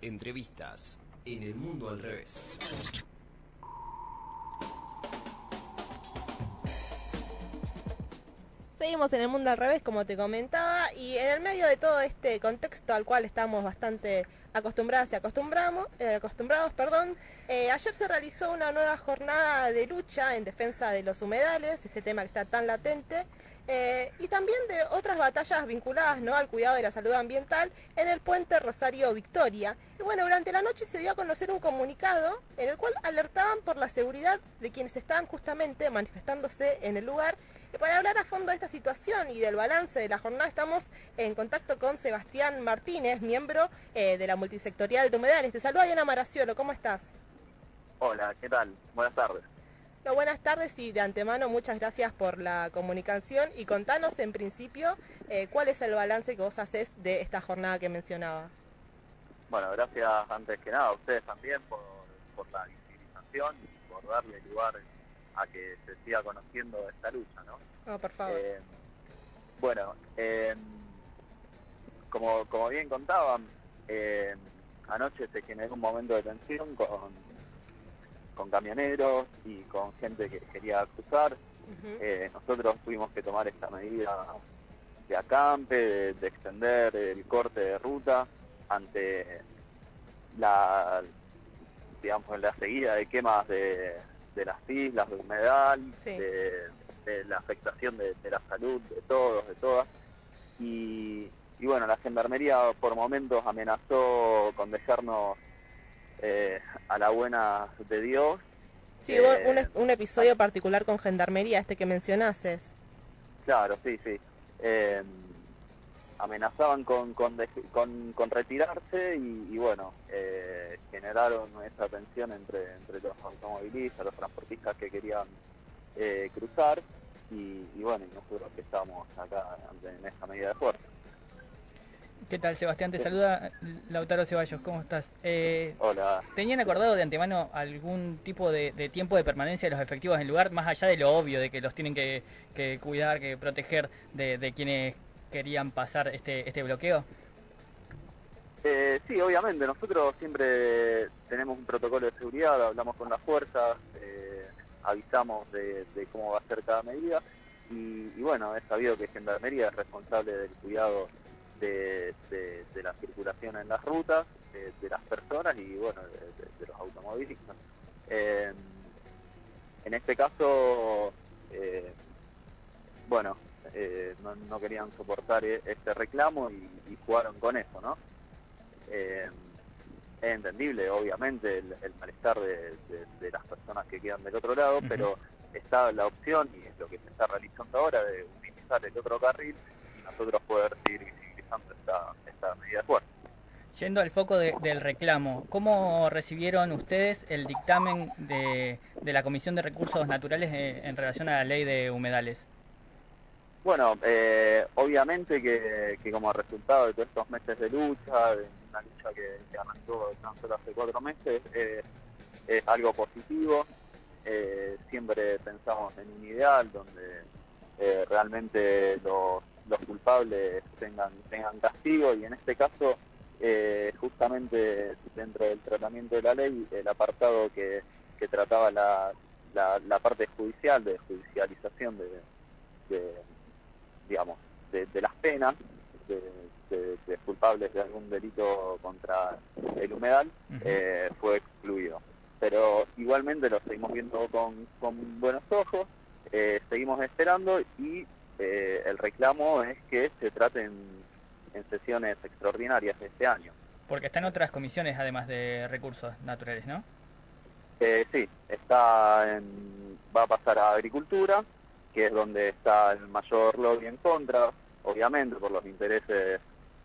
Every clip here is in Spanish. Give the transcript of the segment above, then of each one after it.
Entrevistas en el mundo al revés. Seguimos en el mundo al revés, como te comentaba, y en el medio de todo este contexto al cual estamos bastante acostumbradas y acostumbramos, eh, acostumbrados, perdón, eh, ayer se realizó una nueva jornada de lucha en defensa de los humedales, este tema que está tan latente, eh, y también de otras batallas vinculadas ¿no? al cuidado de la salud ambiental en el puente Rosario Victoria. Y bueno, durante la noche se dio a conocer un comunicado en el cual alertaban por la seguridad de quienes estaban justamente manifestándose en el lugar para hablar a fondo de esta situación y del balance de la jornada estamos en contacto con Sebastián Martínez, miembro eh, de la multisectorial de humedales. Te saluda Diana Maraciolo, ¿cómo estás? Hola, ¿qué tal? Buenas tardes. No, buenas tardes y de antemano muchas gracias por la comunicación y contanos en principio eh, cuál es el balance que vos haces de esta jornada que mencionaba. Bueno, gracias antes que nada a ustedes también por, por la visibilización y por darle lugar a que se siga conociendo esta lucha, ¿no? No, por favor. Eh, bueno, eh, como, como bien contaban, eh, anoche se generó un momento de tensión con, con camioneros y con gente que quería cruzar. nosotros tuvimos que tomar esta medida de acampe, de, de extender el corte de ruta ante la digamos la seguida de quemas de, de las islas, de humedad, de, la afectación de, la salud de todos, de todas. Y, bueno, la gendarmería por momentos amenazó con dejarnos eh, a la buena de Dios. Sí, hubo un, eh, un, episodio particular con gendarmería, este que mencionases. Claro, sí, sí. Eh, amenazaban con, con, con, retirarse y, bueno, eh, generaron esa tensión entre, entre los automovilistas, los transportistas que querían eh, cruzar y, bueno, nosotros que estamos acá en esta medida de fuerza. ¿Qué tal, Sebastián? Te saluda Lautaro Ceballos, ¿cómo estás? Eh, Hola. ¿Tenían acordado de antemano algún tipo de, tiempo de permanencia de los efectivos en el lugar, más allá de lo obvio de que los tienen que, cuidar, que proteger de, de quienes querían pasar este, este bloqueo? Eh, sí, obviamente. Nosotros siempre tenemos un protocolo de seguridad, hablamos con las fuerzas, eh, avisamos de, cómo va a ser cada medida y, bueno, es sabido que Gendarmería es responsable del cuidado de, la circulación en las rutas, de, las personas y bueno, de, los automovilistas. Eh, en este caso, bueno, eh, no, querían soportar e-, este reclamo y, jugaron con eso, ¿no? Eh, es entendible, obviamente, el, malestar de, las personas que quedan del otro lado, pero está la opción, y es lo que se está realizando ahora, de utilizar el otro carril y nosotros poder seguir visibilizando esta, esta medida de fuerza. Yendo al foco del reclamo, ¿cómo recibieron ustedes el dictamen de, de la Comisión de Recursos Naturales eh, en relación a la ley de humedales? Bueno, eh, obviamente que, como resultado de todos estos meses de lucha, de una lucha que, que arrancó tan solo hace cuatro meses, eh, es algo positivo. Eh, siempre pensamos en un ideal donde realmente los, culpables tengan, tengan castigo y en este caso, justamente dentro del tratamiento de la ley, el apartado que, trataba la, la, parte judicial, de judicialización de digamos, de, las penas de, culpables de algún delito contra el humedal eh, fue excluido. Pero igualmente lo seguimos viendo con, buenos ojos, eh, seguimos esperando y eh, el reclamo es que se traten en sesiones extraordinarias de este año. Porque está en otras comisiones además de recursos naturales, ¿no? sí, está en, va a pasar a agricultura, que es donde está el mayor lobby en contra, obviamente por los intereses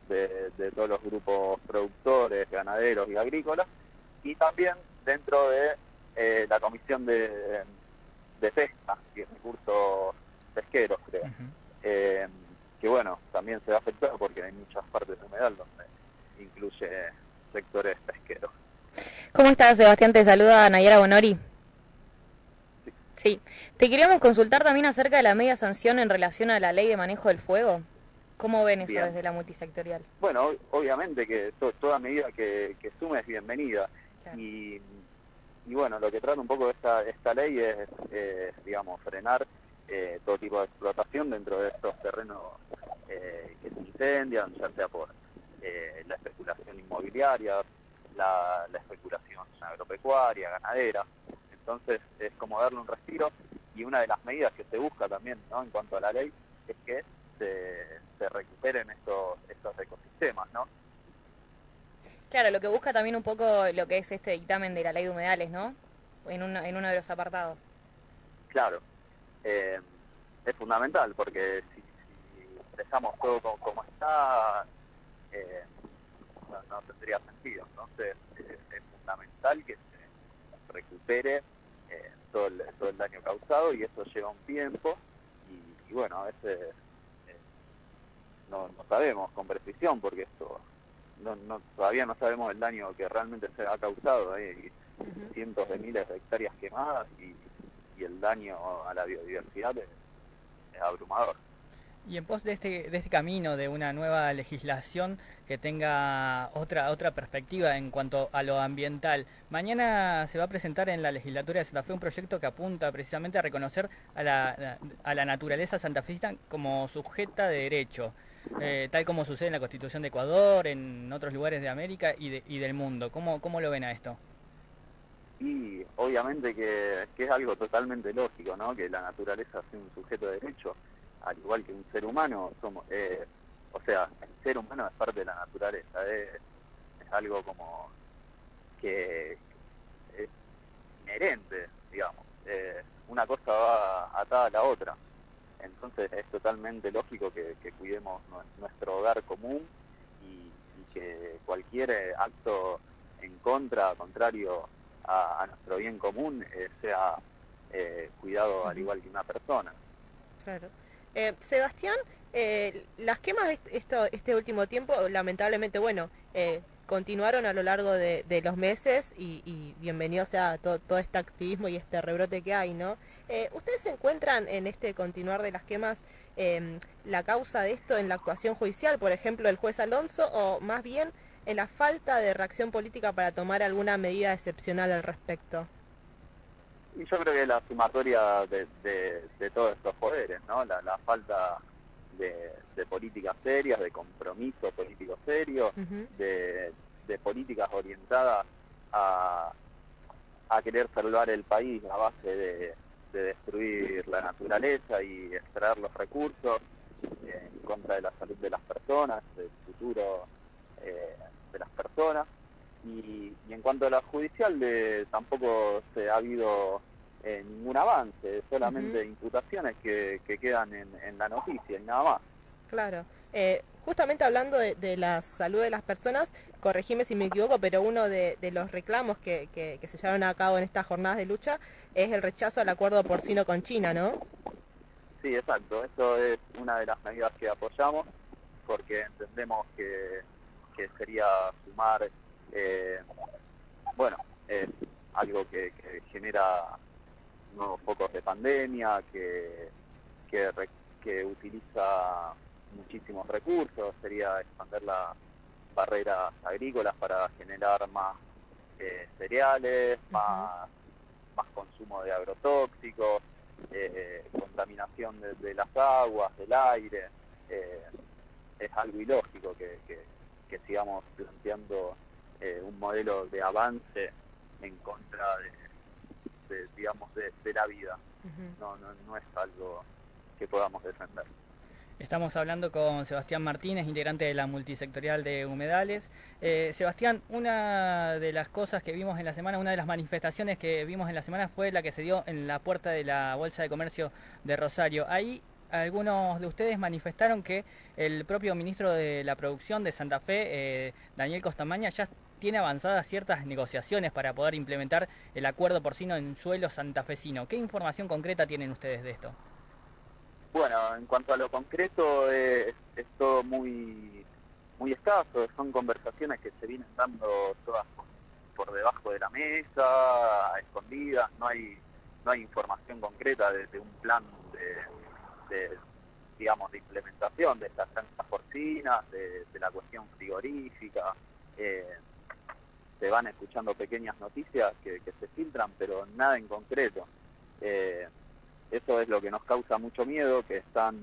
de, todos los grupos productores, ganaderos y agrícolas, y también dentro de eh, la Comisión de, Pesca y Recursos Pesqueros, creo. Eh, que bueno, también se va afectado porque hay muchas partes de humedal donde incluye sectores pesqueros. ¿Cómo estás, Sebastián? Te saluda Nayara Bonori. Sí. Te queríamos consultar también acerca de la media sanción en relación a la ley de manejo del fuego. ¿Cómo ven eso Bien. desde la multisectorial? Bueno, ob- obviamente que to- toda medida que, que sume es bienvenida. Claro. Y, y bueno, lo que trata un poco esta, esta ley es, eh, digamos, frenar eh, todo tipo de explotación dentro de estos terrenos eh, que se incendian, ya sea por eh, la especulación inmobiliaria, la, la especulación agropecuaria, ganadera. Entonces es como darle un respiro y una de las medidas que se busca también ¿no? en cuanto a la ley es que se, se recuperen estos, estos ecosistemas, ¿no? Claro, lo que busca también un poco lo que es este dictamen de la ley de humedales, ¿no? En uno, en uno de los apartados. Claro, eh, es fundamental porque si, si dejamos todo como, como está, eh, no, no tendría sentido. Entonces eh, es fundamental que se recupere todo, el, todo el daño causado y eso lleva un tiempo y, y bueno, a veces eh, no, no sabemos con precisión porque esto no, no, todavía no sabemos el daño que realmente se ha causado. Hay cientos de miles de hectáreas quemadas y, y el daño a la biodiversidad es, es abrumador. Y en pos de este, de este camino de una nueva legislación que tenga otra otra perspectiva en cuanto a lo ambiental, mañana se va a presentar en la legislatura de Santa Fe un proyecto que apunta precisamente a reconocer a la, a la naturaleza santafesina como sujeta de derecho, eh, tal como sucede en la Constitución de Ecuador, en otros lugares de América y, de- y del mundo. ¿Cómo, ¿Cómo lo ven a esto? Y obviamente que, que es algo totalmente lógico, ¿no? Que la naturaleza sea un sujeto de derecho, al igual que un ser humano, somos, eh, o sea, el ser humano es parte de la naturaleza, es, es algo como que es inherente, digamos. Eh, una cosa va atada a la otra. Entonces es totalmente lógico que, que cuidemos nue- nuestro hogar común y, y que cualquier eh, acto en contra, contrario a, a nuestro bien común, eh, sea eh, cuidado al igual que una persona. Claro. Eh, Sebastián, eh, las quemas esto, este último tiempo, lamentablemente, bueno, eh, continuaron a lo largo de, los meses y, y bienvenido sea todo, todo este activismo y este rebrote que hay, ¿no? Eh, ¿Ustedes encuentran en este continuar de las quemas eh, la causa de esto en la actuación judicial, por ejemplo, el juez Alonso, o más bien en la falta de reacción política para tomar alguna medida excepcional al respecto? Y yo creo que la sumatoria de, de- de todos estos poderes, ¿no? La, la falta de, de políticas serias, de compromiso político serio, de políticas orientadas a, a querer salvar el país a base de, de destruir la naturaleza y extraer los recursos eh, en contra de la salud de las personas, del futuro eh, de las personas. Y, y en cuanto a la judicial, de, tampoco se ha habido eh, ningún avance, solamente imputaciones que, que quedan en, en la noticia y nada más. Claro. Eh, justamente hablando de, de la salud de las personas, corregime si me equivoco, pero uno de, de los reclamos que, que- que se llevaron a cabo en estas jornadas de lucha es el rechazo al acuerdo porcino con China, ¿no? Sí, exacto. Eso es una de las medidas que apoyamos porque entendemos que, que sería sumar, eh, bueno, es algo que, que genera nuevos focos de pandemia, que, que, re- que utiliza muchísimos recursos, sería expandir las barreras agrícolas para generar más eh, cereales, más, más consumo de agrotóxicos, eh, contaminación de, de las aguas, del aire. eh, es algo ilógico que, que- que sigamos planteando eh, un modelo de avance en contra de, de, digamos, de, de la vida. No, no, no es algo que podamos defender. Estamos hablando con Sebastián Martínez, integrante de la multisectorial de Humedales. Eh, Sebastián, una de las cosas que vimos en la semana, una de las manifestaciones que vimos en la semana fue la que se dio en la puerta de la Bolsa de Comercio de Rosario. Ahí algunos de ustedes manifestaron que el propio ministro de la Producción de Santa Fe, eh, Daniel Costamaña, ya tiene avanzadas ciertas negociaciones para poder implementar el acuerdo porcino en suelo santafesino. ¿Qué información concreta tienen ustedes de esto? Bueno, en cuanto a lo concreto, eh, es, es todo muy muy escaso. Son conversaciones que se vienen dando todas por, debajo de la mesa, escondidas. No hay no hay información concreta de, un plan de, de, digamos, de implementación de estas granjas porcinas, de, de la cuestión frigorífica. Eh, se van escuchando pequeñas noticias que, que se filtran, pero nada en concreto. Eh, eso es lo que nos causa mucho miedo, que están,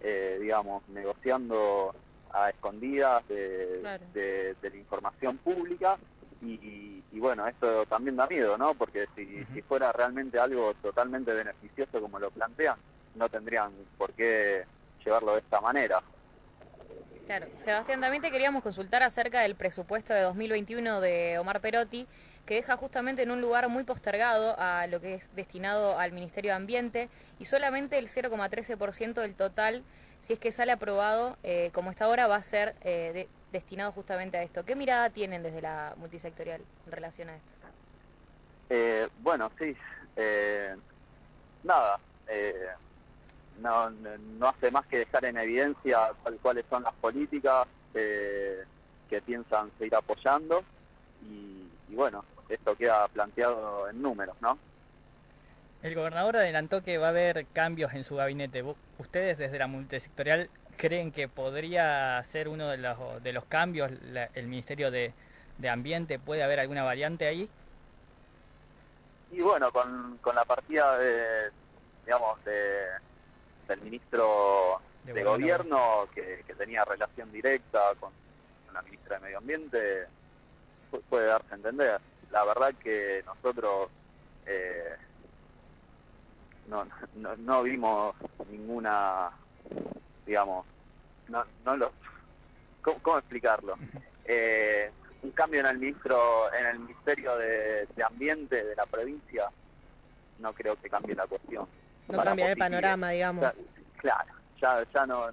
eh, digamos, negociando a escondidas de, Claro. de- de la información pública y, y bueno, esto también da miedo, ¿no? Porque si fuera realmente algo totalmente beneficioso como lo plantean, no tendrían por qué llevarlo de esta manera. Claro, Sebastián, también te queríamos consultar acerca del presupuesto de 2021 de Omar Perotti, que deja justamente en un lugar muy postergado a lo que es destinado al Ministerio de Ambiente y solamente el 0,13% del total, si es que sale aprobado eh, como está ahora, va a ser eh, de- destinado justamente a esto. ¿Qué mirada tienen desde la multisectorial en relación a esto? Eh, bueno, sí. eh, nada. No, no hace más que dejar en evidencia cuál- cuáles son las políticas eh, que piensan seguir apoyando y, y bueno, esto queda planteado en números, ¿no? El gobernador adelantó que va a haber cambios en su gabinete. ¿Vo- ¿Ustedes desde la multisectorial creen que podría ser uno de los, de los cambios la- el Ministerio de, de Ambiente? ¿Puede haber alguna variante ahí? Y bueno, con, con la partida de, digamos, de, del ministro De de, gobierno. que, que tenía relación directa con, con la ministra de Medio Ambiente, pu- puede darse a entender. La verdad que nosotros eh, no, no, no vimos ninguna, digamos, no, no lo, ¿cómo, cómo explicarlo? Eh, un cambio en el ministro, en el ministerio de, de ambiente de la provincia, no creo que cambie la cuestión. No cambiar el panorama, digamos. Ya- claro, ya, ya no,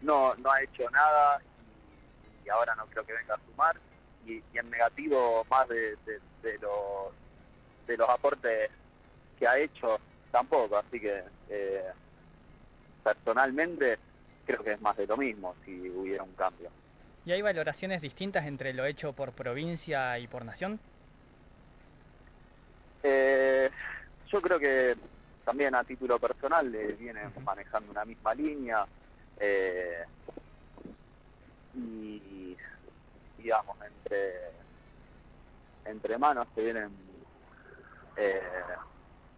no, no ha hecho nada y, y ahora no creo que venga a sumar. Y, y en negativo más de, de, de los, de los aportes que ha hecho tampoco. Así que eh, personalmente creo que es más de lo mismo si hubiera un cambio. ¿Y hay valoraciones distintas entre lo hecho por provincia y por nación? Eh, yo creo que también a título personal eh, viene manejando una misma línea eh, y digamos entre entre manos se vienen eh,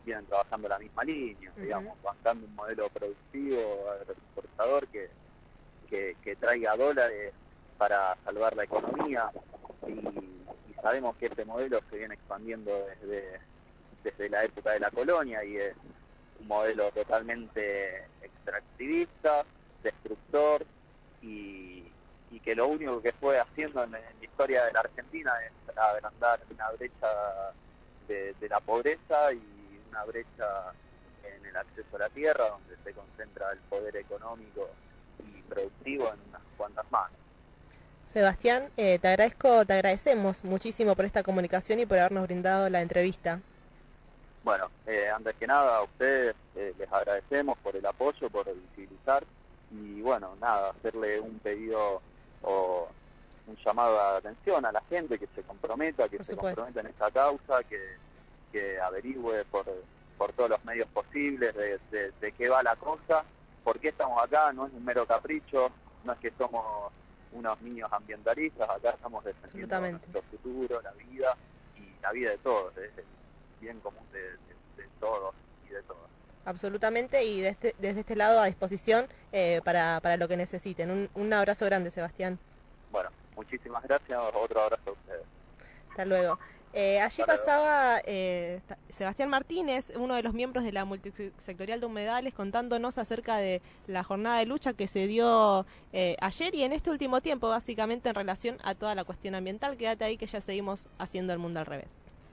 vienen trabajando la misma línea, digamos, bancando un modelo productivo, agroexportador que, que, que traiga dólares para salvar la economía y, y sabemos que este modelo se viene expandiendo desde, desde la época de la colonia y es un modelo totalmente extractivista, destructor y, y que lo único que fue haciendo en, la historia de la Argentina es agrandar una brecha de, de la pobreza y una brecha en el acceso a la tierra donde se concentra el poder económico y productivo en unas cuantas manos. Sebastián, eh, te agradezco, te agradecemos muchísimo por esta comunicación y por habernos brindado la entrevista. Bueno, eh, antes que nada a ustedes eh, les agradecemos por el apoyo, por visibilizar y bueno, nada, hacerle un pedido o un llamado de atención a la gente que se comprometa, que se comprometa en esta causa, que, que averigüe por, por todos los medios posibles de, de- de qué va la cosa, por qué estamos acá, no es un mero capricho, no es que somos unos niños ambientalistas, acá estamos defendiendo nuestro futuro, la vida y la vida de todos, el bien común de, de- de todos y de todas. Absolutamente, y desde, desde este lado a disposición eh, para, para lo que necesiten. Un, un abrazo grande, Sebastián. Bueno, muchísimas gracias, otro abrazo a ustedes. Hasta luego. Eh, allí pasaba eh, Sebastián Martínez, uno de los miembros de la multisectorial de humedales, contándonos acerca de la jornada de lucha que se dio eh, ayer y en este último tiempo, básicamente en relación a toda la cuestión ambiental. Quédate ahí que ya seguimos haciendo el mundo al revés.